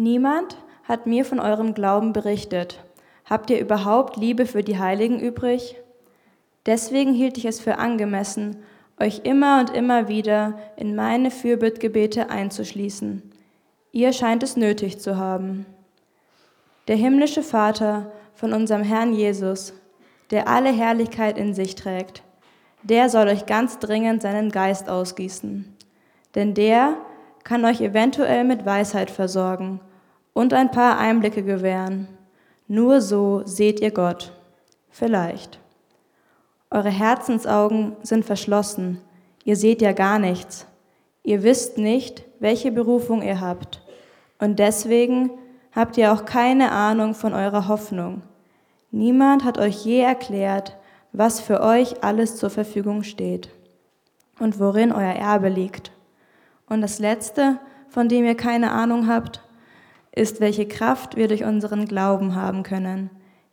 Niemand hat mir von eurem Glauben berichtet. Habt ihr überhaupt Liebe für die Heiligen übrig? Deswegen hielt ich es für angemessen, euch immer und immer wieder in meine Fürbittgebete einzuschließen. Ihr scheint es nötig zu haben. Der himmlische Vater von unserem Herrn Jesus, der alle Herrlichkeit in sich trägt, der soll euch ganz dringend seinen Geist ausgießen. Denn der kann euch eventuell mit Weisheit versorgen und ein paar Einblicke gewähren nur so seht ihr Gott. Vielleicht. Eure Herzensaugen sind verschlossen. Ihr seht ja gar nichts. Ihr wisst nicht, welche Berufung ihr habt. Und deswegen habt ihr auch keine Ahnung von eurer Hoffnung. Niemand hat euch je erklärt, was für euch alles zur Verfügung steht und worin euer Erbe liegt. Und das Letzte, von dem ihr keine Ahnung habt, ist, welche Kraft wir durch unseren Glauben haben können,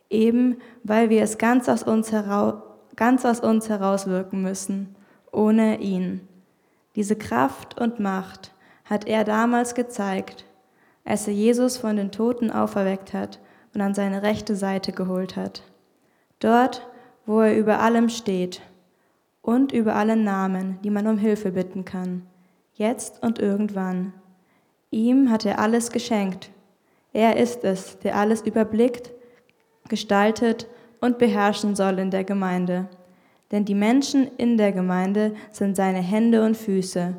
eben weil wir es ganz aus uns, heraus, ganz aus uns herauswirken müssen, ohne ihn. Diese Kraft und Macht hat er damals gezeigt, als er Jesus von den Toten auferweckt hat und an seine rechte Seite geholt hat. Dort, wo er über allem steht und über allen Namen, die man um Hilfe bitten kann, jetzt und irgendwann. Ihm hat er alles geschenkt, er ist es, der alles überblickt, gestaltet und beherrschen soll in der Gemeinde. Denn die Menschen in der Gemeinde sind seine Hände und Füße.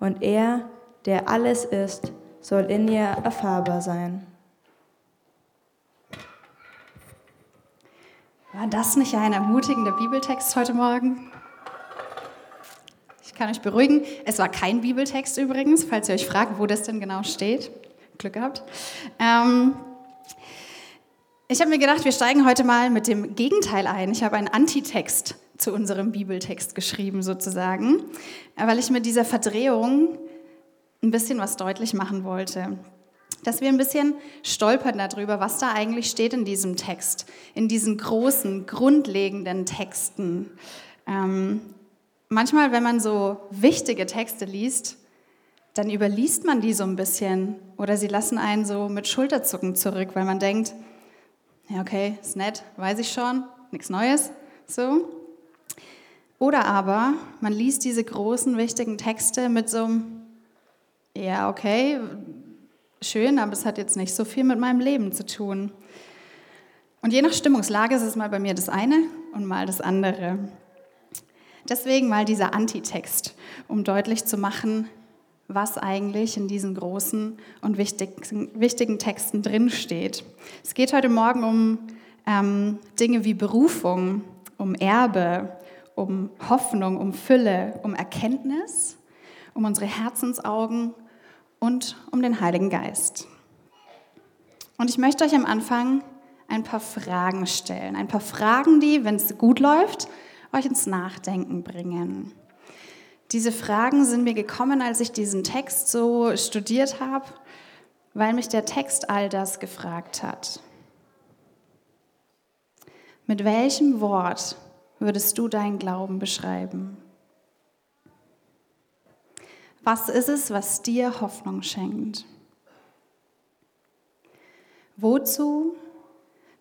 Und er, der alles ist, soll in ihr erfahrbar sein. War das nicht ein ermutigender Bibeltext heute Morgen? Ich kann euch beruhigen, es war kein Bibeltext übrigens, falls ihr euch fragt, wo das denn genau steht. Glück gehabt. Ähm, ich habe mir gedacht, wir steigen heute mal mit dem Gegenteil ein. Ich habe einen Antitext zu unserem Bibeltext geschrieben, sozusagen, weil ich mit dieser Verdrehung ein bisschen was deutlich machen wollte. Dass wir ein bisschen stolpern darüber, was da eigentlich steht in diesem Text, in diesen großen, grundlegenden Texten. Ähm, manchmal, wenn man so wichtige Texte liest, dann überliest man die so ein bisschen oder sie lassen einen so mit Schulterzucken zurück, weil man denkt, ja okay, ist nett, weiß ich schon, nichts Neues, so. Oder aber man liest diese großen, wichtigen Texte mit so einem, ja okay, schön, aber es hat jetzt nicht so viel mit meinem Leben zu tun. Und je nach Stimmungslage ist es mal bei mir das eine und mal das andere. Deswegen mal dieser Antitext, um deutlich zu machen, was eigentlich in diesen großen und wichtigen, wichtigen Texten drinsteht. Es geht heute Morgen um ähm, Dinge wie Berufung, um Erbe, um Hoffnung, um Fülle, um Erkenntnis, um unsere Herzensaugen und um den Heiligen Geist. Und ich möchte euch am Anfang ein paar Fragen stellen. Ein paar Fragen, die, wenn es gut läuft, euch ins Nachdenken bringen. Diese Fragen sind mir gekommen, als ich diesen Text so studiert habe, weil mich der Text all das gefragt hat. Mit welchem Wort würdest du deinen Glauben beschreiben? Was ist es, was dir Hoffnung schenkt? Wozu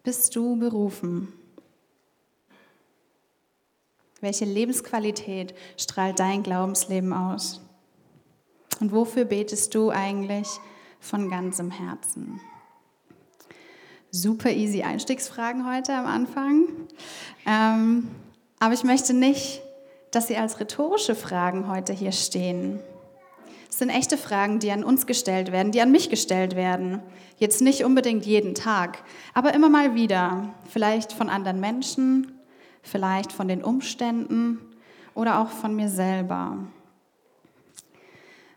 bist du berufen? Welche Lebensqualität strahlt dein Glaubensleben aus? Und wofür betest du eigentlich von ganzem Herzen? Super easy Einstiegsfragen heute am Anfang. Ähm, aber ich möchte nicht, dass sie als rhetorische Fragen heute hier stehen. Es sind echte Fragen, die an uns gestellt werden, die an mich gestellt werden. Jetzt nicht unbedingt jeden Tag, aber immer mal wieder. Vielleicht von anderen Menschen, vielleicht von den Umständen oder auch von mir selber.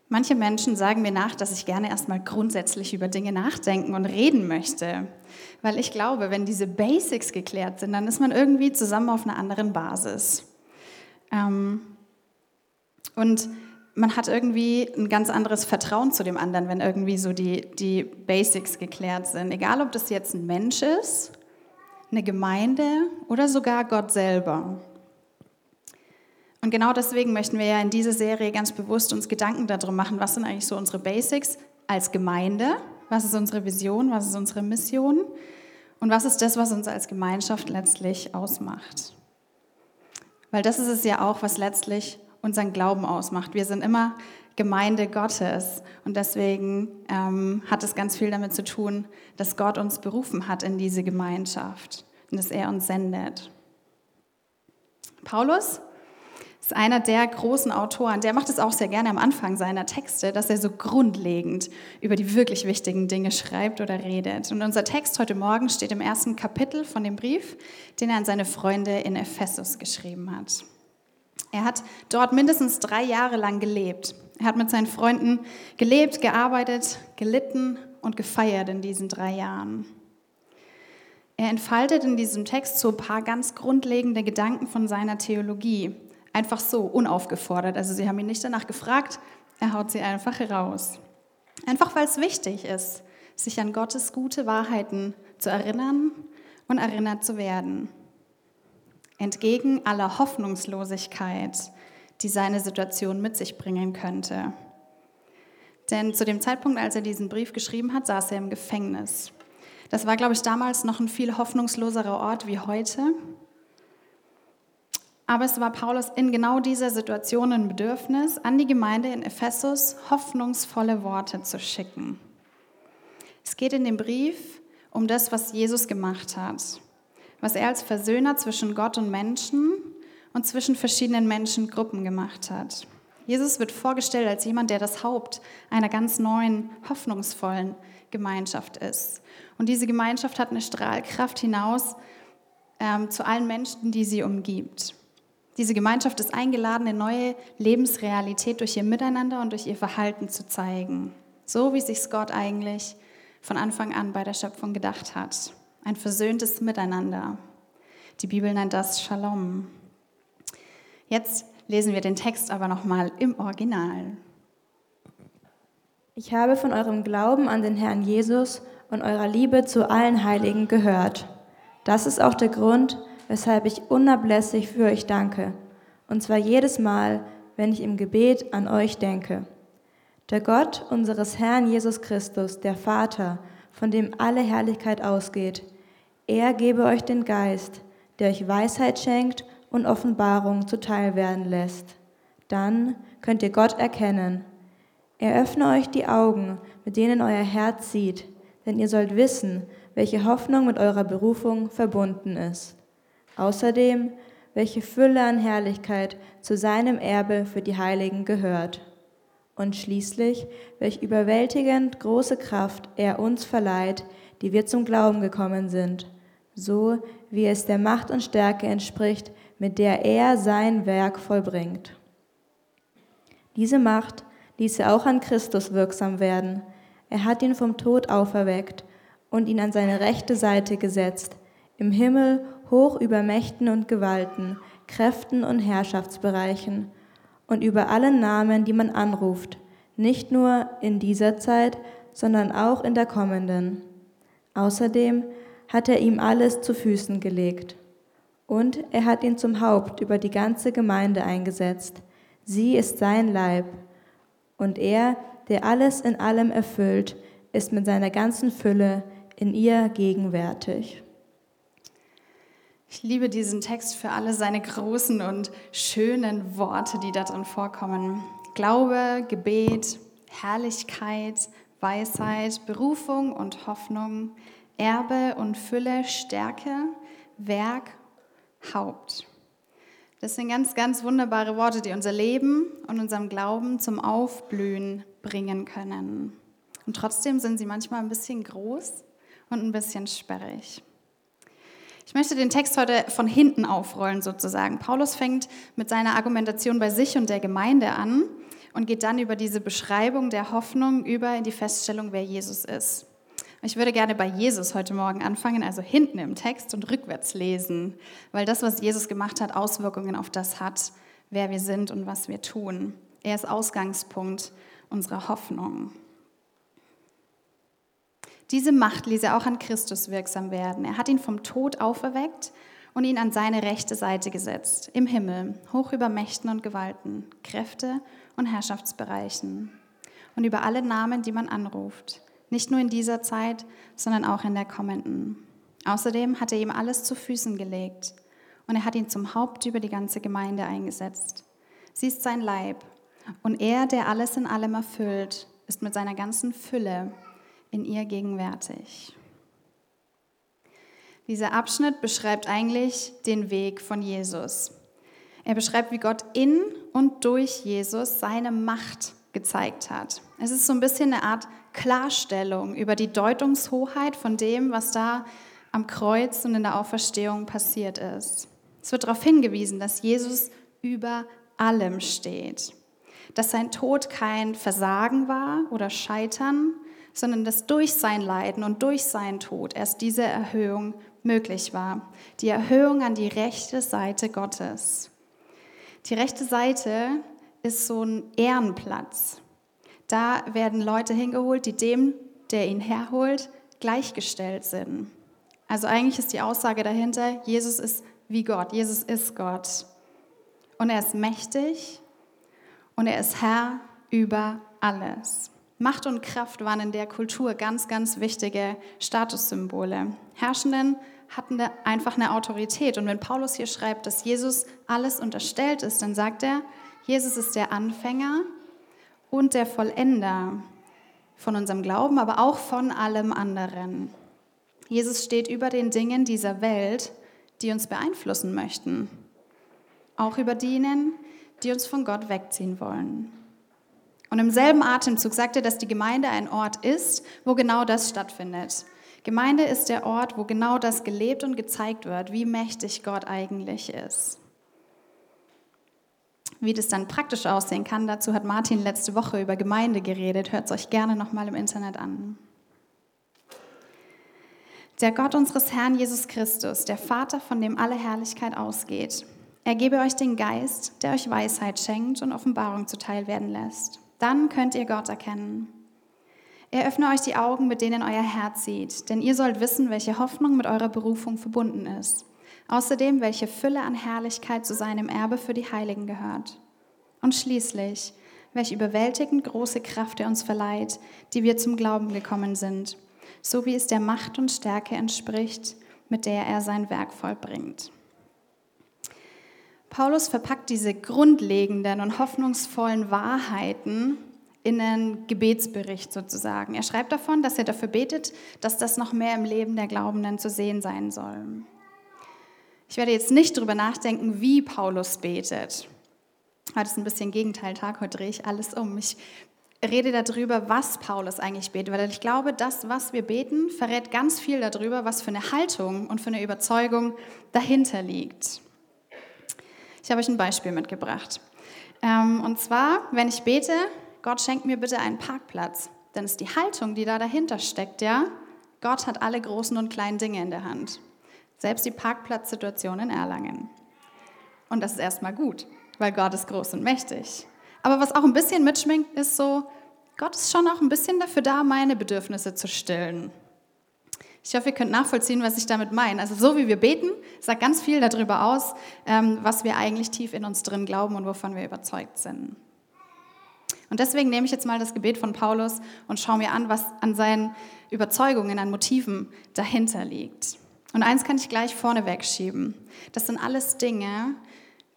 Manche Menschen sagen mir nach, dass ich gerne erstmal grundsätzlich über Dinge nachdenken und reden möchte, weil ich glaube, wenn diese Basics geklärt sind, dann ist man irgendwie zusammen auf einer anderen Basis. Ähm, und man hat irgendwie ein ganz anderes Vertrauen zu dem anderen, wenn irgendwie so die, die Basics geklärt sind. Egal, ob das jetzt ein Mensch ist eine Gemeinde oder sogar Gott selber. Und genau deswegen möchten wir ja in dieser Serie ganz bewusst uns Gedanken darum machen, was sind eigentlich so unsere Basics als Gemeinde, Was ist unsere Vision? Was ist unsere Mission? Und was ist das, was uns als Gemeinschaft letztlich ausmacht? Weil das ist es ja auch, was letztlich unseren Glauben ausmacht. Wir sind immer Gemeinde Gottes und deswegen ähm, hat es ganz viel damit zu tun, dass Gott uns berufen hat in diese Gemeinschaft und dass er uns sendet. Paulus ist einer der großen Autoren, der macht es auch sehr gerne am Anfang seiner Texte, dass er so grundlegend über die wirklich wichtigen Dinge schreibt oder redet. Und unser Text heute Morgen steht im ersten Kapitel von dem Brief, den er an seine Freunde in Ephesus geschrieben hat. Er hat dort mindestens drei Jahre lang gelebt. Er hat mit seinen Freunden gelebt, gearbeitet, gelitten und gefeiert in diesen drei Jahren. Er entfaltet in diesem Text so ein paar ganz grundlegende Gedanken von seiner Theologie, Einfach so, unaufgefordert. Also sie haben ihn nicht danach gefragt, er haut sie einfach raus. Einfach weil es wichtig ist, sich an Gottes gute Wahrheiten zu erinnern und erinnert zu werden. Entgegen aller Hoffnungslosigkeit, die seine Situation mit sich bringen könnte. Denn zu dem Zeitpunkt, als er diesen Brief geschrieben hat, saß er im Gefängnis. Das war, glaube ich, damals noch ein viel hoffnungsloserer Ort wie heute. Aber es war Paulus in genau dieser Situation ein Bedürfnis, an die Gemeinde in Ephesus hoffnungsvolle Worte zu schicken. Es geht in dem Brief um das, was Jesus gemacht hat, was er als Versöhner zwischen Gott und Menschen und zwischen verschiedenen Menschengruppen gemacht hat. Jesus wird vorgestellt als jemand, der das Haupt einer ganz neuen, hoffnungsvollen Gemeinschaft ist. Und diese Gemeinschaft hat eine Strahlkraft hinaus ähm, zu allen Menschen, die sie umgibt. Diese Gemeinschaft ist eingeladen, eine neue Lebensrealität durch ihr Miteinander und durch ihr Verhalten zu zeigen. So wie sich Gott eigentlich von Anfang an bei der Schöpfung gedacht hat. Ein versöhntes Miteinander. Die Bibel nennt das Shalom. Jetzt lesen wir den Text aber nochmal im Original. Ich habe von eurem Glauben an den Herrn Jesus und eurer Liebe zu allen Heiligen gehört. Das ist auch der Grund, weshalb ich unablässig für euch danke, und zwar jedes Mal, wenn ich im Gebet an euch denke. Der Gott unseres Herrn Jesus Christus, der Vater, von dem alle Herrlichkeit ausgeht, er gebe euch den Geist, der euch Weisheit schenkt und Offenbarung zuteil werden lässt. Dann könnt ihr Gott erkennen. Er öffne euch die Augen, mit denen euer Herz sieht, denn ihr sollt wissen, welche Hoffnung mit eurer Berufung verbunden ist. Außerdem, welche Fülle an Herrlichkeit zu seinem Erbe für die Heiligen gehört. Und schließlich, welch überwältigend große Kraft er uns verleiht, die wir zum Glauben gekommen sind, so wie es der Macht und Stärke entspricht, mit der er sein Werk vollbringt. Diese Macht ließ er auch an Christus wirksam werden. Er hat ihn vom Tod auferweckt und ihn an seine rechte Seite gesetzt, im Himmel hoch über Mächten und Gewalten, Kräften und Herrschaftsbereichen und über allen Namen, die man anruft, nicht nur in dieser Zeit, sondern auch in der kommenden. Außerdem hat er ihm alles zu Füßen gelegt. Und er hat ihn zum Haupt über die ganze Gemeinde eingesetzt. Sie ist sein Leib. Und er, der alles in allem erfüllt, ist mit seiner ganzen Fülle in ihr gegenwärtig. Ich liebe diesen Text für alle seine großen und schönen Worte, die da drin vorkommen. Glaube, Gebet, Herrlichkeit, Weisheit, Berufung und Hoffnung, Erbe und Fülle, Stärke, Werk, Haupt. Das sind ganz, ganz wunderbare Worte, die unser Leben und unserem Glauben zum Aufblühen bringen können. Und trotzdem sind sie manchmal ein bisschen groß und ein bisschen sperrig. Ich möchte den Text heute von hinten aufrollen sozusagen. Paulus fängt mit seiner Argumentation bei sich und der Gemeinde an und geht dann über diese Beschreibung der Hoffnung über in die Feststellung, wer Jesus ist. Ich würde gerne bei Jesus heute Morgen anfangen, also hinten im Text und rückwärts lesen, weil das, was Jesus gemacht hat, Auswirkungen auf das hat, wer wir sind und was wir tun. Er ist Ausgangspunkt unserer Hoffnung. Diese Macht ließ er auch an Christus wirksam werden. Er hat ihn vom Tod auferweckt und ihn an seine rechte Seite gesetzt, im Himmel, hoch über Mächten und Gewalten, Kräfte und Herrschaftsbereichen und über alle Namen, die man anruft. Nicht nur in dieser Zeit, sondern auch in der kommenden. Außerdem hat er ihm alles zu Füßen gelegt und er hat ihn zum Haupt über die ganze Gemeinde eingesetzt. Sie ist sein Leib und er, der alles in allem erfüllt, ist mit seiner ganzen Fülle in ihr gegenwärtig. Dieser Abschnitt beschreibt eigentlich den Weg von Jesus. Er beschreibt, wie Gott in und durch Jesus seine Macht gezeigt hat. Es ist so ein bisschen eine Art Klarstellung über die Deutungshoheit von dem, was da am Kreuz und in der Auferstehung passiert ist. Es wird darauf hingewiesen, dass Jesus über allem steht, dass sein Tod kein Versagen war oder Scheitern, sondern dass durch sein Leiden und durch seinen Tod erst diese Erhöhung möglich war. Die Erhöhung an die rechte Seite Gottes. Die rechte Seite ist so ein Ehrenplatz. Da werden Leute hingeholt, die dem, der ihn herholt, gleichgestellt sind. Also eigentlich ist die Aussage dahinter, Jesus ist wie Gott, Jesus ist Gott. Und er ist mächtig und er ist Herr über alles. Macht und Kraft waren in der Kultur ganz, ganz wichtige Statussymbole. Herrschenden hatten einfach eine Autorität. Und wenn Paulus hier schreibt, dass Jesus alles unterstellt ist, dann sagt er, Jesus ist der Anfänger und der Vollender von unserem Glauben, aber auch von allem anderen. Jesus steht über den Dingen dieser Welt, die uns beeinflussen möchten, auch über denen, die uns von Gott wegziehen wollen. Und im selben Atemzug sagt er, dass die Gemeinde ein Ort ist, wo genau das stattfindet. Gemeinde ist der Ort, wo genau das gelebt und gezeigt wird, wie mächtig Gott eigentlich ist. Wie das dann praktisch aussehen kann, dazu hat Martin letzte Woche über Gemeinde geredet. Hört es euch gerne nochmal im Internet an. Der Gott unseres Herrn Jesus Christus, der Vater, von dem alle Herrlichkeit ausgeht, er gebe euch den Geist, der euch Weisheit schenkt und Offenbarung zuteil werden lässt. Dann könnt ihr Gott erkennen. Er öffne euch die Augen, mit denen euer Herz sieht, denn ihr sollt wissen, welche Hoffnung mit eurer Berufung verbunden ist Außerdem, welche Fülle an Herrlichkeit zu seinem Erbe für die Heiligen gehört. Und schließlich, welche überwältigend große Kraft er uns verleiht, die wir zum Glauben gekommen sind, so wie es der Macht und Stärke entspricht, mit der er sein Werk vollbringt. Paulus verpackt diese grundlegenden und hoffnungsvollen Wahrheiten in einen Gebetsbericht sozusagen. Er schreibt davon, dass er dafür betet, dass das noch mehr im Leben der Glaubenden zu sehen sein soll. Ich werde jetzt nicht darüber nachdenken, wie Paulus betet. Heute ist ein bisschen Gegenteiltag, heute drehe ich alles um. Ich rede darüber, was Paulus eigentlich betet, weil ich glaube, das, was wir beten, verrät ganz viel darüber, was für eine Haltung und für eine Überzeugung dahinter liegt. Ich habe euch ein Beispiel mitgebracht. Ähm, und zwar, wenn ich bete, Gott schenkt mir bitte einen Parkplatz, dann ist die Haltung, die da dahinter steckt, ja, Gott hat alle großen und kleinen Dinge in der Hand. Selbst die Parkplatzsituation in Erlangen. Und das ist erstmal gut, weil Gott ist groß und mächtig. Aber was auch ein bisschen mitschminkt, ist so, Gott ist schon auch ein bisschen dafür da, meine Bedürfnisse zu stillen. Ich hoffe, ihr könnt nachvollziehen, was ich damit meine. Also so wie wir beten, sagt ganz viel darüber aus, ähm, was wir eigentlich tief in uns drin glauben und wovon wir überzeugt sind. Und deswegen nehme ich jetzt mal das Gebet von Paulus und schaue mir an, was an seinen Überzeugungen, an Motiven dahinter liegt. Und eins kann ich gleich vorne wegschieben. Das sind alles Dinge,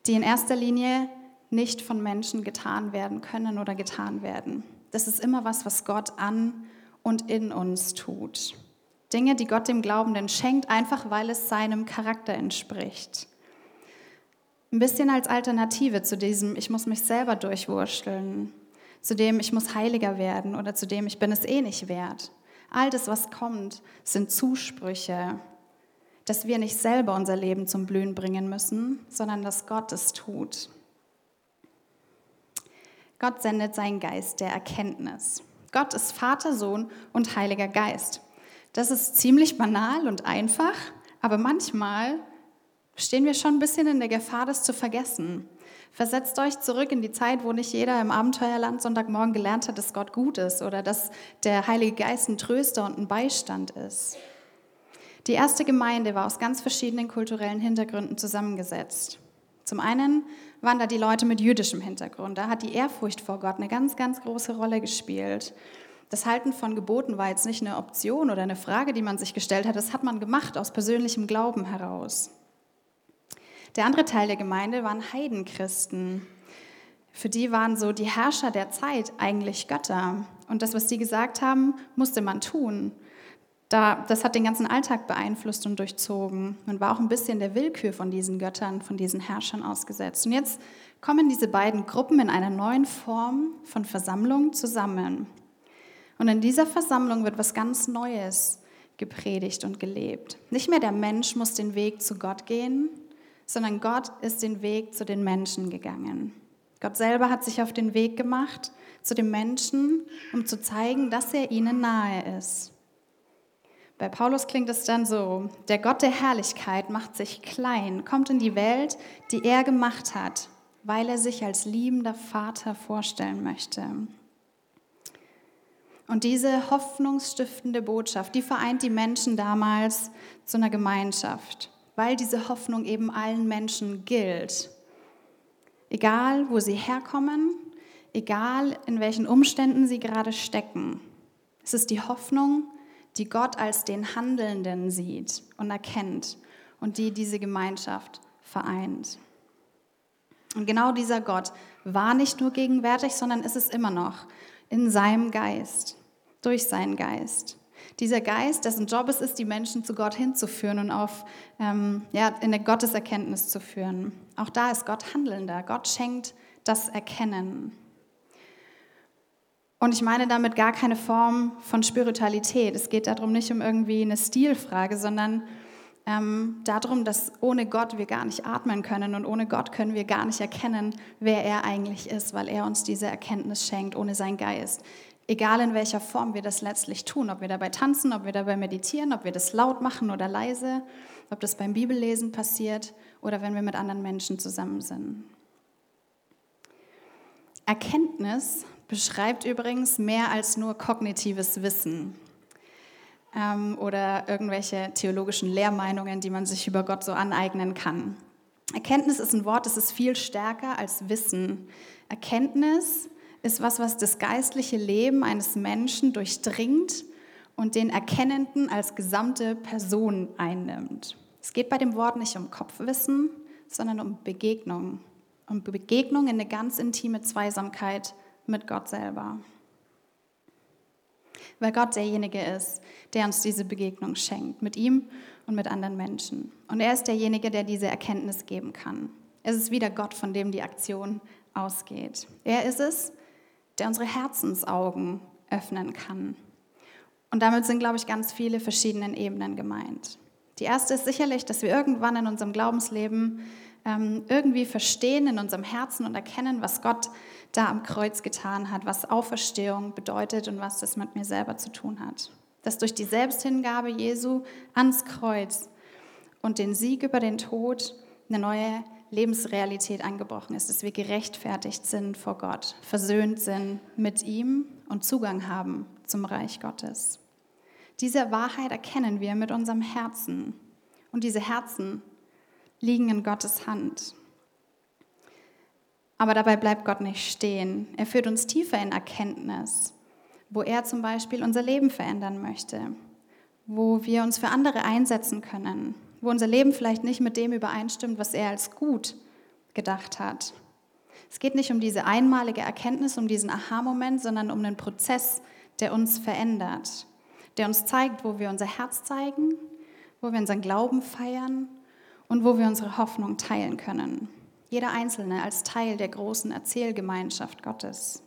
die in erster Linie nicht von Menschen getan werden können oder getan werden. Das ist immer was, was Gott an und in uns tut. Dinge, die Gott dem Glaubenden schenkt, einfach weil es seinem Charakter entspricht. Ein bisschen als Alternative zu diesem, ich muss mich selber durchwursteln, zu dem, ich muss heiliger werden oder zu dem, ich bin es eh nicht wert. All das, was kommt, sind Zusprüche, dass wir nicht selber unser Leben zum Blühen bringen müssen, sondern dass Gott es tut. Gott sendet seinen Geist der Erkenntnis. Gott ist Vater, Sohn und Heiliger Geist. Das ist ziemlich banal und einfach, aber manchmal stehen wir schon ein bisschen in der Gefahr, das zu vergessen. Versetzt euch zurück in die Zeit, wo nicht jeder im Abenteuerland Sonntagmorgen gelernt hat, dass Gott gut ist oder dass der Heilige Geist ein Tröster und ein Beistand ist. Die erste Gemeinde war aus ganz verschiedenen kulturellen Hintergründen zusammengesetzt. Zum einen waren da die Leute mit jüdischem Hintergrund. Da hat die Ehrfurcht vor Gott eine ganz, ganz große Rolle gespielt. Das Halten von Geboten war jetzt nicht eine Option oder eine Frage, die man sich gestellt hat, das hat man gemacht aus persönlichem Glauben heraus. Der andere Teil der Gemeinde waren Heidenchristen. Für die waren so die Herrscher der Zeit eigentlich Götter. Und das, was die gesagt haben, musste man tun. Da, das hat den ganzen Alltag beeinflusst und durchzogen. Man war auch ein bisschen der Willkür von diesen Göttern, von diesen Herrschern ausgesetzt. Und jetzt kommen diese beiden Gruppen in einer neuen Form von Versammlung zusammen. Und in dieser Versammlung wird was ganz Neues gepredigt und gelebt. Nicht mehr der Mensch muss den Weg zu Gott gehen, sondern Gott ist den Weg zu den Menschen gegangen. Gott selber hat sich auf den Weg gemacht zu den Menschen, um zu zeigen, dass er ihnen nahe ist. Bei Paulus klingt es dann so, der Gott der Herrlichkeit macht sich klein, kommt in die Welt, die er gemacht hat, weil er sich als liebender Vater vorstellen möchte. Und diese hoffnungsstiftende Botschaft, die vereint die Menschen damals zu einer Gemeinschaft, weil diese Hoffnung eben allen Menschen gilt. Egal, wo sie herkommen, egal, in welchen Umständen sie gerade stecken. Es ist die Hoffnung, die Gott als den Handelnden sieht und erkennt und die diese Gemeinschaft vereint. Und genau dieser Gott war nicht nur gegenwärtig, sondern ist es immer noch in seinem Geist durch seinen Geist. Dieser Geist, dessen Job es ist, die Menschen zu Gott hinzuführen und auf, ähm, ja, in eine Gotteserkenntnis zu führen. Auch da ist Gott handelnder. Gott schenkt das Erkennen. Und ich meine damit gar keine Form von Spiritualität. Es geht darum nicht um irgendwie eine Stilfrage, sondern ähm, darum, dass ohne Gott wir gar nicht atmen können und ohne Gott können wir gar nicht erkennen, wer er eigentlich ist, weil er uns diese Erkenntnis schenkt, ohne seinen Geist egal in welcher Form wir das letztlich tun, ob wir dabei tanzen, ob wir dabei meditieren, ob wir das laut machen oder leise, ob das beim Bibellesen passiert oder wenn wir mit anderen Menschen zusammen sind. Erkenntnis beschreibt übrigens mehr als nur kognitives Wissen ähm, oder irgendwelche theologischen Lehrmeinungen, die man sich über Gott so aneignen kann. Erkenntnis ist ein Wort, das ist viel stärker als Wissen. Erkenntnis ist was, was das geistliche Leben eines Menschen durchdringt und den Erkennenden als gesamte Person einnimmt. Es geht bei dem Wort nicht um Kopfwissen, sondern um Begegnung. Um Begegnung in eine ganz intime Zweisamkeit mit Gott selber. Weil Gott derjenige ist, der uns diese Begegnung schenkt, mit ihm und mit anderen Menschen. Und er ist derjenige, der diese Erkenntnis geben kann. Es ist wieder Gott, von dem die Aktion ausgeht. Er ist es, der unsere Herzensaugen öffnen kann. Und damit sind, glaube ich, ganz viele verschiedene Ebenen gemeint. Die erste ist sicherlich, dass wir irgendwann in unserem Glaubensleben ähm, irgendwie verstehen in unserem Herzen und erkennen, was Gott da am Kreuz getan hat, was Auferstehung bedeutet und was das mit mir selber zu tun hat. Dass durch die Selbsthingabe Jesu ans Kreuz und den Sieg über den Tod eine neue Lebensrealität angebrochen ist, dass wir gerechtfertigt sind vor Gott, versöhnt sind mit ihm und Zugang haben zum Reich Gottes. Diese Wahrheit erkennen wir mit unserem Herzen und diese Herzen liegen in Gottes Hand. Aber dabei bleibt Gott nicht stehen. Er führt uns tiefer in Erkenntnis, wo er zum Beispiel unser Leben verändern möchte, wo wir uns für andere einsetzen können, wo unser Leben vielleicht nicht mit dem übereinstimmt, was er als gut gedacht hat. Es geht nicht um diese einmalige Erkenntnis, um diesen Aha-Moment, sondern um einen Prozess, der uns verändert, der uns zeigt, wo wir unser Herz zeigen, wo wir unseren Glauben feiern und wo wir unsere Hoffnung teilen können. Jeder Einzelne als Teil der großen Erzählgemeinschaft Gottes.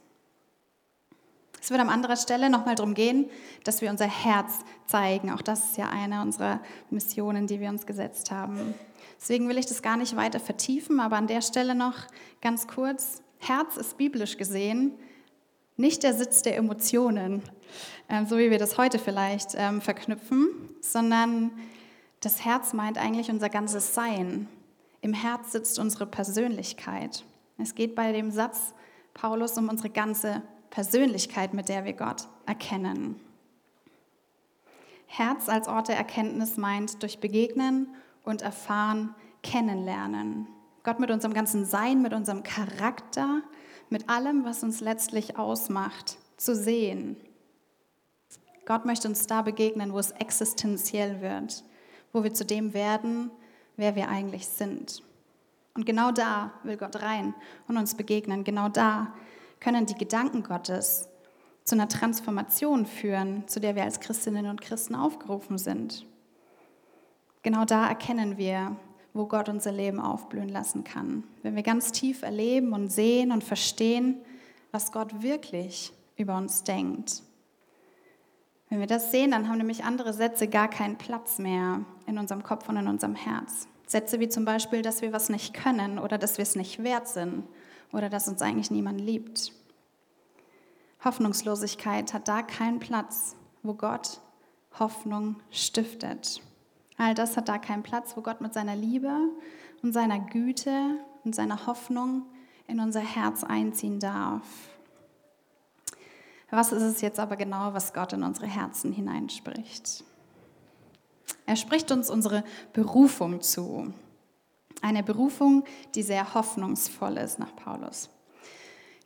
Es wird an anderer Stelle nochmal darum gehen, dass wir unser Herz zeigen. Auch das ist ja eine unserer Missionen, die wir uns gesetzt haben. Deswegen will ich das gar nicht weiter vertiefen, aber an der Stelle noch ganz kurz. Herz ist biblisch gesehen nicht der Sitz der Emotionen, ähm, so wie wir das heute vielleicht ähm, verknüpfen, sondern das Herz meint eigentlich unser ganzes Sein. Im Herz sitzt unsere Persönlichkeit. Es geht bei dem Satz Paulus um unsere ganze Persönlichkeit, mit der wir Gott erkennen. Herz als Ort der Erkenntnis meint durch Begegnen und Erfahren kennenlernen. Gott mit unserem ganzen Sein, mit unserem Charakter, mit allem, was uns letztlich ausmacht, zu sehen. Gott möchte uns da begegnen, wo es existenziell wird, wo wir zu dem werden, wer wir eigentlich sind. Und genau da will Gott rein und uns begegnen. Genau da können die Gedanken Gottes zu einer Transformation führen, zu der wir als Christinnen und Christen aufgerufen sind. Genau da erkennen wir, wo Gott unser Leben aufblühen lassen kann. Wenn wir ganz tief erleben und sehen und verstehen, was Gott wirklich über uns denkt. Wenn wir das sehen, dann haben nämlich andere Sätze gar keinen Platz mehr in unserem Kopf und in unserem Herz. Sätze wie zum Beispiel, dass wir was nicht können oder dass wir es nicht wert sind oder dass uns eigentlich niemand liebt. Hoffnungslosigkeit hat da keinen Platz, wo Gott Hoffnung stiftet. All das hat da keinen Platz, wo Gott mit seiner Liebe und seiner Güte und seiner Hoffnung in unser Herz einziehen darf. Was ist es jetzt aber genau, was Gott in unsere Herzen hineinspricht? Er spricht uns unsere Berufung zu. Eine Berufung, die sehr hoffnungsvoll ist nach Paulus.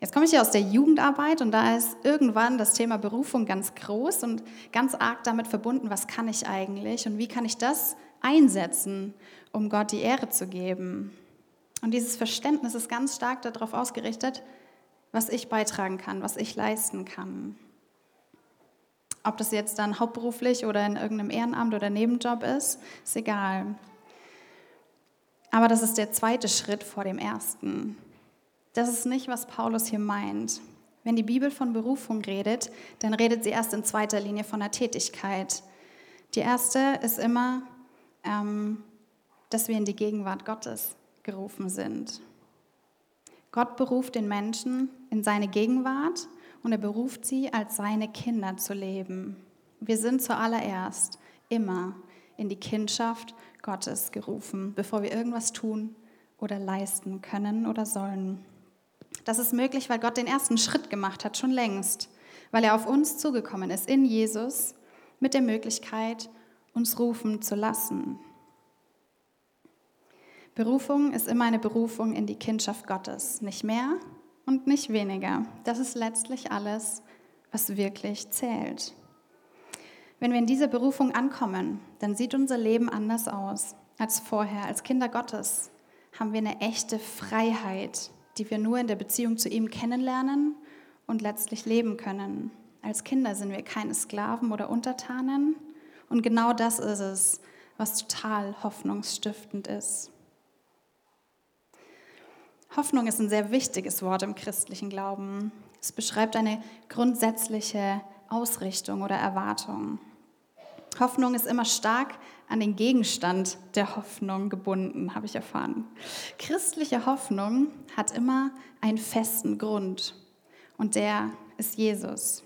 Jetzt komme ich ja aus der Jugendarbeit und da ist irgendwann das Thema Berufung ganz groß und ganz arg damit verbunden, was kann ich eigentlich und wie kann ich das einsetzen, um Gott die Ehre zu geben. Und dieses Verständnis ist ganz stark darauf ausgerichtet, was ich beitragen kann, was ich leisten kann. Ob das jetzt dann hauptberuflich oder in irgendeinem Ehrenamt oder Nebenjob ist, ist egal. Aber das ist der zweite Schritt vor dem ersten. Das ist nicht, was Paulus hier meint. Wenn die Bibel von Berufung redet, dann redet sie erst in zweiter Linie von der Tätigkeit. Die erste ist immer, ähm, dass wir in die Gegenwart Gottes gerufen sind. Gott beruft den Menschen in seine Gegenwart und er beruft sie, als seine Kinder zu leben. Wir sind zuallererst immer in die Kindschaft Gottes gerufen, bevor wir irgendwas tun oder leisten können oder sollen. Das ist möglich, weil Gott den ersten Schritt gemacht hat, schon längst, weil er auf uns zugekommen ist, in Jesus, mit der Möglichkeit, uns rufen zu lassen. Berufung ist immer eine Berufung in die Kindschaft Gottes, nicht mehr und nicht weniger. Das ist letztlich alles, was wirklich zählt. Wenn wir in dieser Berufung ankommen, dann sieht unser Leben anders aus als vorher. Als Kinder Gottes haben wir eine echte Freiheit, die wir nur in der Beziehung zu ihm kennenlernen und letztlich leben können. Als Kinder sind wir keine Sklaven oder Untertanen. Und genau das ist es, was total hoffnungsstiftend ist. Hoffnung ist ein sehr wichtiges Wort im christlichen Glauben. Es beschreibt eine grundsätzliche Ausrichtung oder Erwartung. Hoffnung ist immer stark an den Gegenstand der Hoffnung gebunden, habe ich erfahren. Christliche Hoffnung hat immer einen festen Grund und der ist Jesus.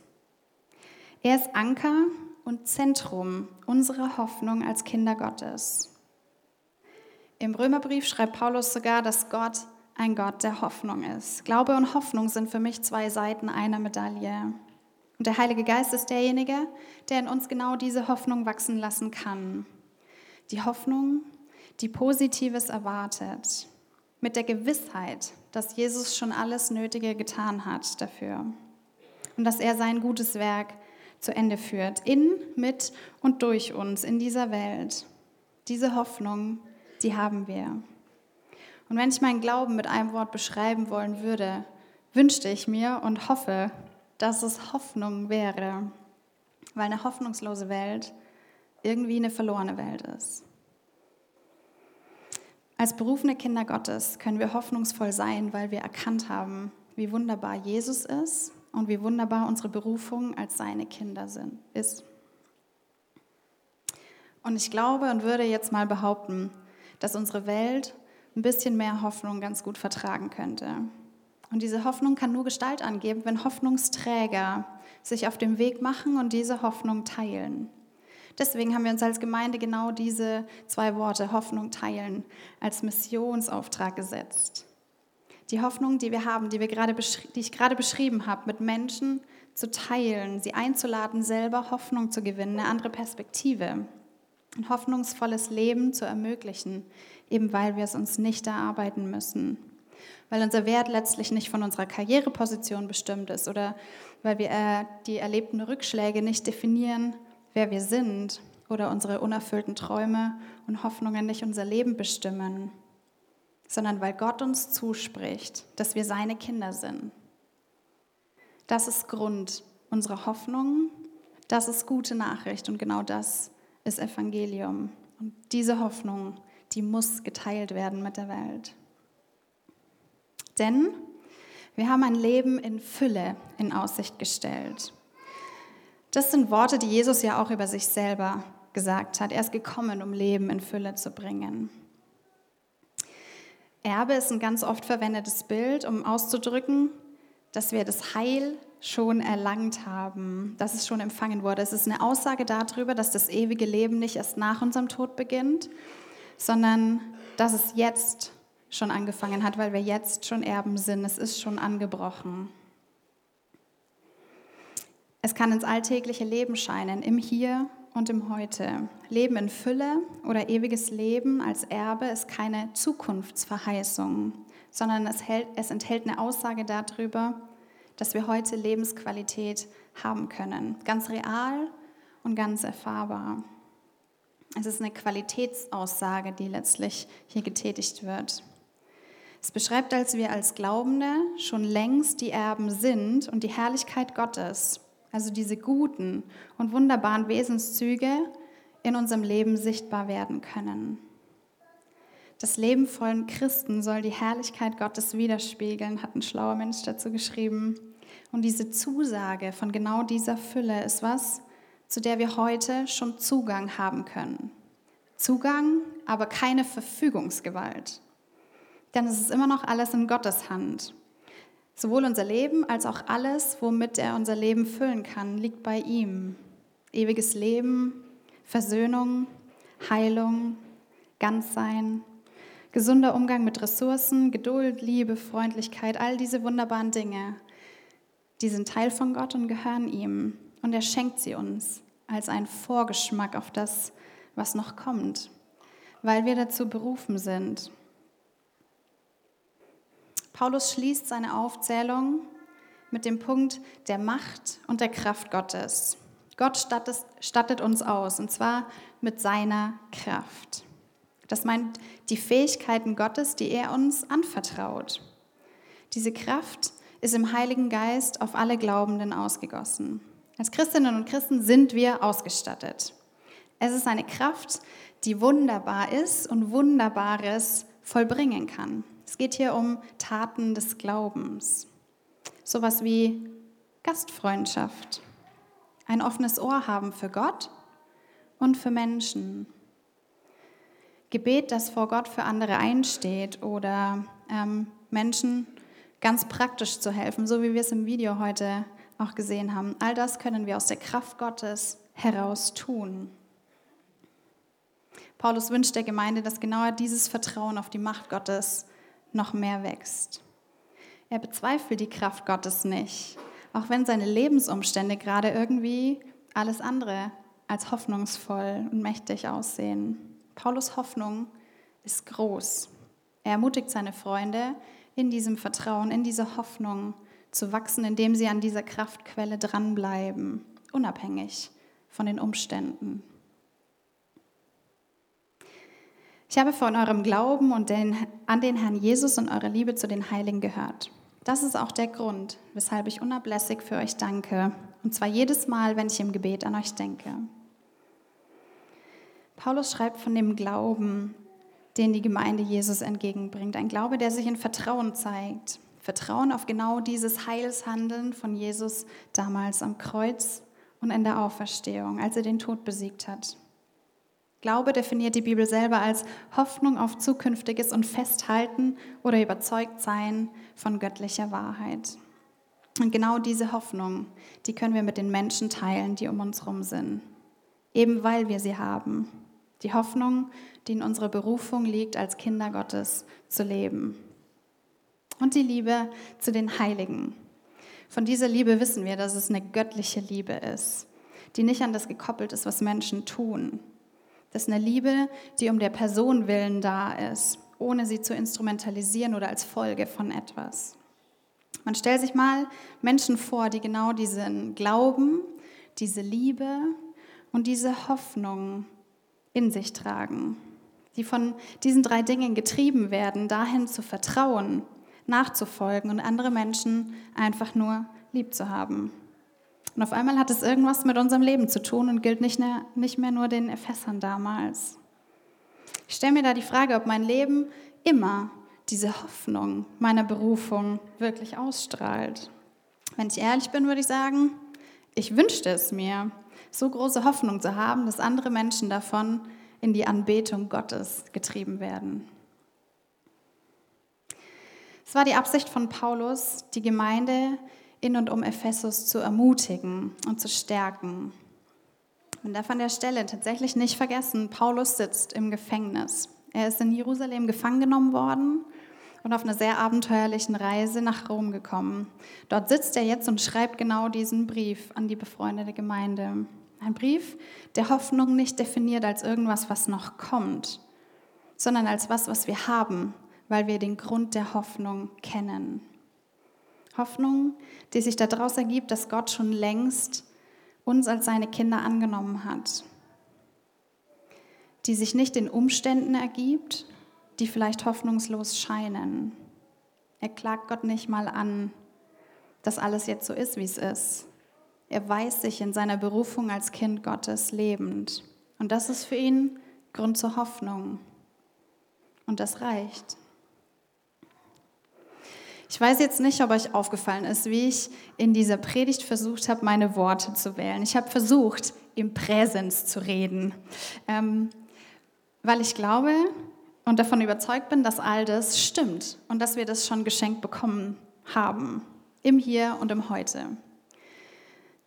Er ist Anker und Zentrum unserer Hoffnung als Kinder Gottes. Im Römerbrief schreibt Paulus sogar, dass Gott ein Gott der Hoffnung ist. Glaube und Hoffnung sind für mich zwei Seiten einer Medaille. Und der Heilige Geist ist derjenige, der in uns genau diese Hoffnung wachsen lassen kann. Die Hoffnung, die Positives erwartet, mit der Gewissheit, dass Jesus schon alles Nötige getan hat dafür und dass er sein gutes Werk zu Ende führt, in, mit und durch uns in dieser Welt. Diese Hoffnung, die haben wir. Und wenn ich meinen Glauben mit einem Wort beschreiben wollen würde, wünschte ich mir und hoffe, dass es Hoffnung wäre, weil eine hoffnungslose Welt irgendwie eine verlorene Welt ist. Als berufene Kinder Gottes können wir hoffnungsvoll sein, weil wir erkannt haben, wie wunderbar Jesus ist und wie wunderbar unsere Berufung als seine Kinder sind, ist. Und ich glaube und würde jetzt mal behaupten, dass unsere Welt ein bisschen mehr Hoffnung ganz gut vertragen könnte. Und diese Hoffnung kann nur Gestalt angeben, wenn Hoffnungsträger sich auf den Weg machen und diese Hoffnung teilen. Deswegen haben wir uns als Gemeinde genau diese zwei Worte Hoffnung teilen als Missionsauftrag gesetzt. Die Hoffnung, die wir haben, die, wir gerade die ich gerade beschrieben habe, mit Menschen zu teilen, sie einzuladen, selber Hoffnung zu gewinnen, eine andere Perspektive, ein hoffnungsvolles Leben zu ermöglichen, eben weil wir es uns nicht erarbeiten müssen. weil unser Wert letztlich nicht von unserer Karriereposition bestimmt ist oder weil wir äh, die erlebten Rückschläge nicht definieren, wer wir sind oder unsere unerfüllten Träume und Hoffnungen nicht unser Leben bestimmen, sondern weil Gott uns zuspricht, dass wir seine Kinder sind. Das ist Grund unserer Hoffnung, das ist gute Nachricht und genau das ist Evangelium. Und diese Hoffnung, die muss geteilt werden mit der Welt. Denn wir haben ein Leben in Fülle in Aussicht gestellt. Das sind Worte, die Jesus ja auch über sich selber gesagt hat. Er ist gekommen, um Leben in Fülle zu bringen. Erbe ist ein ganz oft verwendetes Bild, um auszudrücken, dass wir das Heil schon erlangt haben, dass es schon empfangen wurde. Es ist eine Aussage darüber, dass das ewige Leben nicht erst nach unserem Tod beginnt, sondern dass es jetzt schon angefangen hat, weil wir jetzt schon Erben sind. Es ist schon angebrochen. Es kann ins alltägliche Leben scheinen, im Hier und im Heute. Leben in Fülle oder ewiges Leben als Erbe ist keine Zukunftsverheißung, sondern es, hält, es enthält eine Aussage darüber, dass wir heute Lebensqualität haben können. Ganz real und ganz erfahrbar. Es ist eine Qualitätsaussage, die letztlich hier getätigt wird. Es beschreibt, als wir als Glaubende schon längst die Erben sind und die Herrlichkeit Gottes, also diese guten und wunderbaren Wesenszüge, in unserem Leben sichtbar werden können. Das Leben vollen Christen soll die Herrlichkeit Gottes widerspiegeln, hat ein schlauer Mensch dazu geschrieben. Und diese Zusage von genau dieser Fülle ist was, zu der wir heute schon Zugang haben können. Zugang, aber keine Verfügungsgewalt. Denn es ist immer noch alles in Gottes Hand. Sowohl unser Leben als auch alles, womit er unser Leben füllen kann, liegt bei ihm. Ewiges Leben, Versöhnung, Heilung, Ganzsein, gesunder Umgang mit Ressourcen, Geduld, Liebe, Freundlichkeit, all diese wunderbaren Dinge die sind Teil von Gott und gehören ihm. Und er schenkt sie uns als ein Vorgeschmack auf das, was noch kommt, weil wir dazu berufen sind. Paulus schließt seine Aufzählung mit dem Punkt der Macht und der Kraft Gottes. Gott stattet, stattet uns aus, und zwar mit seiner Kraft. Das meint die Fähigkeiten Gottes, die er uns anvertraut. Diese Kraft ist im Heiligen Geist auf alle Glaubenden ausgegossen. Als Christinnen und Christen sind wir ausgestattet. Es ist eine Kraft, die wunderbar ist und Wunderbares vollbringen kann. Es geht hier um Taten des Glaubens. Sowas wie Gastfreundschaft, ein offenes Ohr haben für Gott und für Menschen. Gebet, das vor Gott für andere einsteht oder ähm, Menschen ganz praktisch zu helfen, so wie wir es im Video heute auch gesehen haben. All das können wir aus der Kraft Gottes heraus tun. Paulus wünscht der Gemeinde, dass genauer dieses Vertrauen auf die Macht Gottes noch mehr wächst. Er bezweifelt die Kraft Gottes nicht, auch wenn seine Lebensumstände gerade irgendwie alles andere als hoffnungsvoll und mächtig aussehen. Paulus Hoffnung ist groß. Er ermutigt seine Freunde, in diesem Vertrauen, in dieser Hoffnung zu wachsen, indem sie an dieser Kraftquelle dranbleiben, unabhängig von den Umständen. Ich habe von eurem Glauben und den, an den Herrn Jesus und eure Liebe zu den Heiligen gehört. Das ist auch der Grund, weshalb ich unablässig für euch danke, und zwar jedes Mal, wenn ich im Gebet an euch denke. Paulus schreibt von dem Glauben, den die Gemeinde Jesus entgegenbringt. Ein Glaube, der sich in Vertrauen zeigt. Vertrauen auf genau dieses Heilshandeln von Jesus damals am Kreuz und in der Auferstehung, als er den Tod besiegt hat. Glaube definiert die Bibel selber als Hoffnung auf zukünftiges und Festhalten oder Überzeugtsein von göttlicher Wahrheit. Und genau diese Hoffnung, die können wir mit den Menschen teilen, die um uns herum sind. Eben weil wir sie haben. Die Hoffnung, die in unserer Berufung liegt, als Kinder Gottes zu leben. Und die Liebe zu den Heiligen. Von dieser Liebe wissen wir, dass es eine göttliche Liebe ist, die nicht an das gekoppelt ist, was Menschen tun. Das ist eine Liebe, die um der Person willen da ist ohne sie zu instrumentalisieren oder als Folge von etwas. Man stellt sich mal Menschen vor, die genau diesen Glauben, diese Liebe und diese Hoffnung in sich tragen, die von diesen drei Dingen getrieben werden, dahin zu vertrauen, nachzufolgen und andere Menschen einfach nur lieb zu haben. Und auf einmal hat es irgendwas mit unserem Leben zu tun und gilt nicht mehr, nicht mehr nur den Ephesern damals. Ich stelle mir da die Frage, ob mein Leben immer diese Hoffnung meiner Berufung wirklich ausstrahlt. Wenn ich ehrlich bin, würde ich sagen, ich wünschte es mir, so große Hoffnung zu haben, dass andere Menschen davon in die Anbetung Gottes getrieben werden. Es war die Absicht von Paulus, die Gemeinde in und um Ephesus zu ermutigen und zu stärken. Man darf an der Stelle tatsächlich nicht vergessen, Paulus sitzt im Gefängnis. Er ist in Jerusalem gefangen genommen worden und auf einer sehr abenteuerlichen Reise nach Rom gekommen. Dort sitzt er jetzt und schreibt genau diesen Brief an die befreundete Gemeinde. Ein Brief, der Hoffnung nicht definiert als irgendwas, was noch kommt, sondern als was, was wir haben, weil wir den Grund der Hoffnung kennen. Hoffnung, die sich daraus ergibt, dass Gott schon längst uns als seine Kinder angenommen hat, die sich nicht in Umständen ergibt, die vielleicht hoffnungslos scheinen. Er klagt Gott nicht mal an, dass alles jetzt so ist, wie es ist. Er weiß sich in seiner Berufung als Kind Gottes lebend. Und das ist für ihn Grund zur Hoffnung. Und das reicht. Ich weiß jetzt nicht, ob euch aufgefallen ist, wie ich in dieser Predigt versucht habe, meine Worte zu wählen. Ich habe versucht, im Präsens zu reden, ähm, weil ich glaube und davon überzeugt bin, dass all das stimmt und dass wir das schon geschenkt bekommen haben, im Hier und im Heute.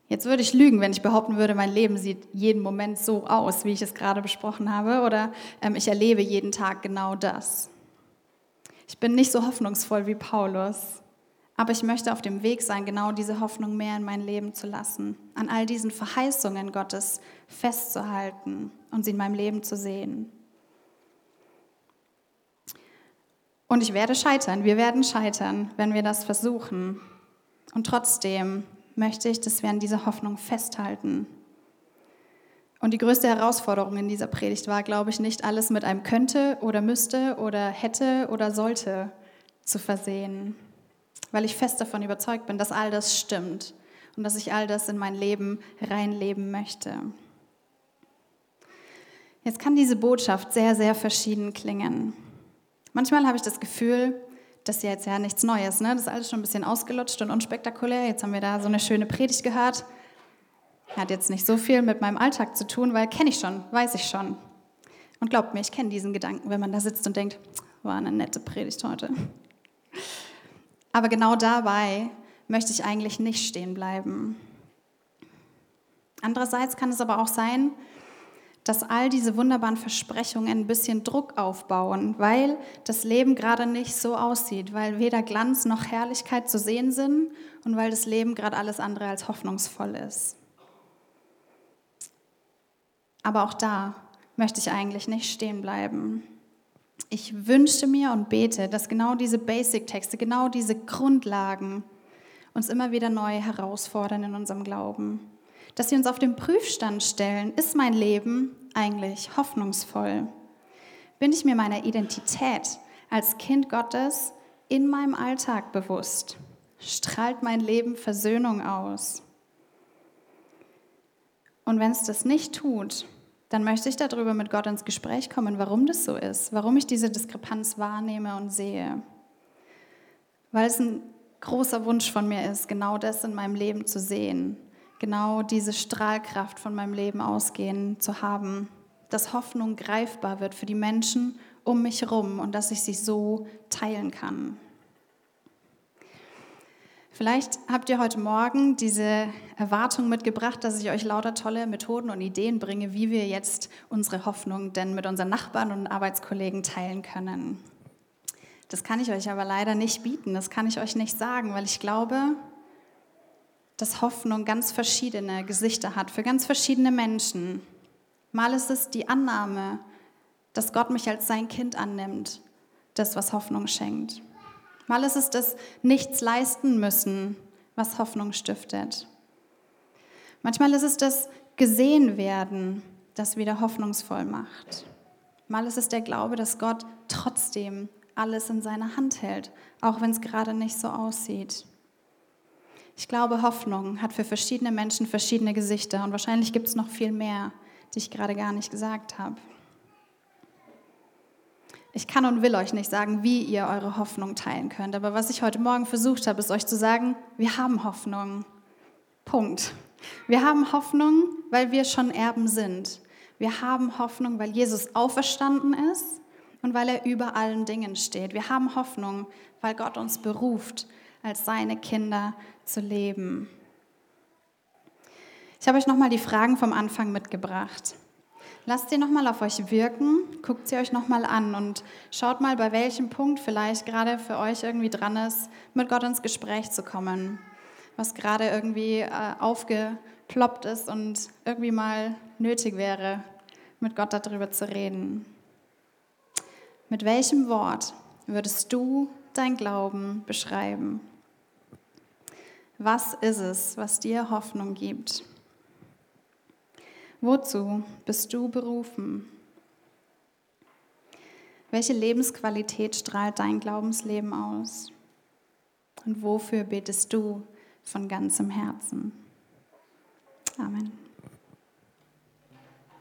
Jetzt würde ich lügen, wenn ich behaupten würde, mein Leben sieht jeden Moment so aus, wie ich es gerade besprochen habe, oder ähm, ich erlebe jeden Tag genau das. Ich bin nicht so hoffnungsvoll wie Paulus, aber ich möchte auf dem Weg sein, genau diese Hoffnung mehr in mein Leben zu lassen, an all diesen Verheißungen Gottes festzuhalten und sie in meinem Leben zu sehen. Und ich werde scheitern, wir werden scheitern, wenn wir das versuchen. Und trotzdem möchte ich, dass wir an dieser Hoffnung festhalten und die größte Herausforderung in dieser Predigt war, glaube ich, nicht alles mit einem könnte oder müsste oder hätte oder sollte zu versehen, weil ich fest davon überzeugt bin, dass all das stimmt und dass ich all das in mein Leben reinleben möchte. Jetzt kann diese Botschaft sehr, sehr verschieden klingen. Manchmal habe ich das Gefühl, das ist ja jetzt ja nichts Neues, ne? das ist alles schon ein bisschen ausgelutscht und unspektakulär. Jetzt haben wir da so eine schöne Predigt gehört. Hat jetzt nicht so viel mit meinem Alltag zu tun, weil kenne ich schon, weiß ich schon. Und glaubt mir, ich kenne diesen Gedanken, wenn man da sitzt und denkt, war eine nette Predigt heute. Aber genau dabei möchte ich eigentlich nicht stehen bleiben. Andererseits kann es aber auch sein, dass all diese wunderbaren Versprechungen ein bisschen Druck aufbauen, weil das Leben gerade nicht so aussieht, weil weder Glanz noch Herrlichkeit zu sehen sind und weil das Leben gerade alles andere als hoffnungsvoll ist. Aber auch da möchte ich eigentlich nicht stehen bleiben. Ich wünsche mir und bete, dass genau diese Basic-Texte, genau diese Grundlagen uns immer wieder neu herausfordern in unserem Glauben. Dass sie uns auf den Prüfstand stellen, ist mein Leben eigentlich hoffnungsvoll? Bin ich mir meiner Identität als Kind Gottes in meinem Alltag bewusst? Strahlt mein Leben Versöhnung aus? Und wenn es das nicht tut, dann möchte ich darüber mit Gott ins Gespräch kommen, warum das so ist, warum ich diese Diskrepanz wahrnehme und sehe. Weil es ein großer Wunsch von mir ist, genau das in meinem Leben zu sehen, genau diese Strahlkraft von meinem Leben ausgehen zu haben, dass Hoffnung greifbar wird für die Menschen um mich herum und dass ich sie so teilen kann. Vielleicht habt ihr heute Morgen diese Erwartung mitgebracht, dass ich euch lauter tolle Methoden und Ideen bringe, wie wir jetzt unsere Hoffnung denn mit unseren Nachbarn und Arbeitskollegen teilen können. Das kann ich euch aber leider nicht bieten, das kann ich euch nicht sagen, weil ich glaube, dass Hoffnung ganz verschiedene Gesichter hat für ganz verschiedene Menschen. Mal ist es die Annahme, dass Gott mich als sein Kind annimmt, das, was Hoffnung schenkt. Mal ist es das Nichts leisten müssen, was Hoffnung stiftet. Manchmal ist es das Gesehen werden, das wieder hoffnungsvoll macht. Mal ist es der Glaube, dass Gott trotzdem alles in seiner Hand hält, auch wenn es gerade nicht so aussieht. Ich glaube, Hoffnung hat für verschiedene Menschen verschiedene Gesichter und wahrscheinlich gibt es noch viel mehr, die ich gerade gar nicht gesagt habe. Ich kann und will euch nicht sagen, wie ihr eure Hoffnung teilen könnt, aber was ich heute Morgen versucht habe, ist euch zu sagen, wir haben Hoffnung. Punkt. Wir haben Hoffnung, weil wir schon Erben sind. Wir haben Hoffnung, weil Jesus auferstanden ist und weil er über allen Dingen steht. Wir haben Hoffnung, weil Gott uns beruft, als seine Kinder zu leben. Ich habe euch nochmal die Fragen vom Anfang mitgebracht. Lasst sie nochmal auf euch wirken, guckt sie euch nochmal an und schaut mal, bei welchem Punkt vielleicht gerade für euch irgendwie dran ist, mit Gott ins Gespräch zu kommen. Was gerade irgendwie äh, aufgeploppt ist und irgendwie mal nötig wäre, mit Gott darüber zu reden. Mit welchem Wort würdest du dein Glauben beschreiben? Was ist es, was dir Hoffnung gibt? Wozu bist du berufen? Welche Lebensqualität strahlt dein Glaubensleben aus? Und wofür betest du von ganzem Herzen? Amen.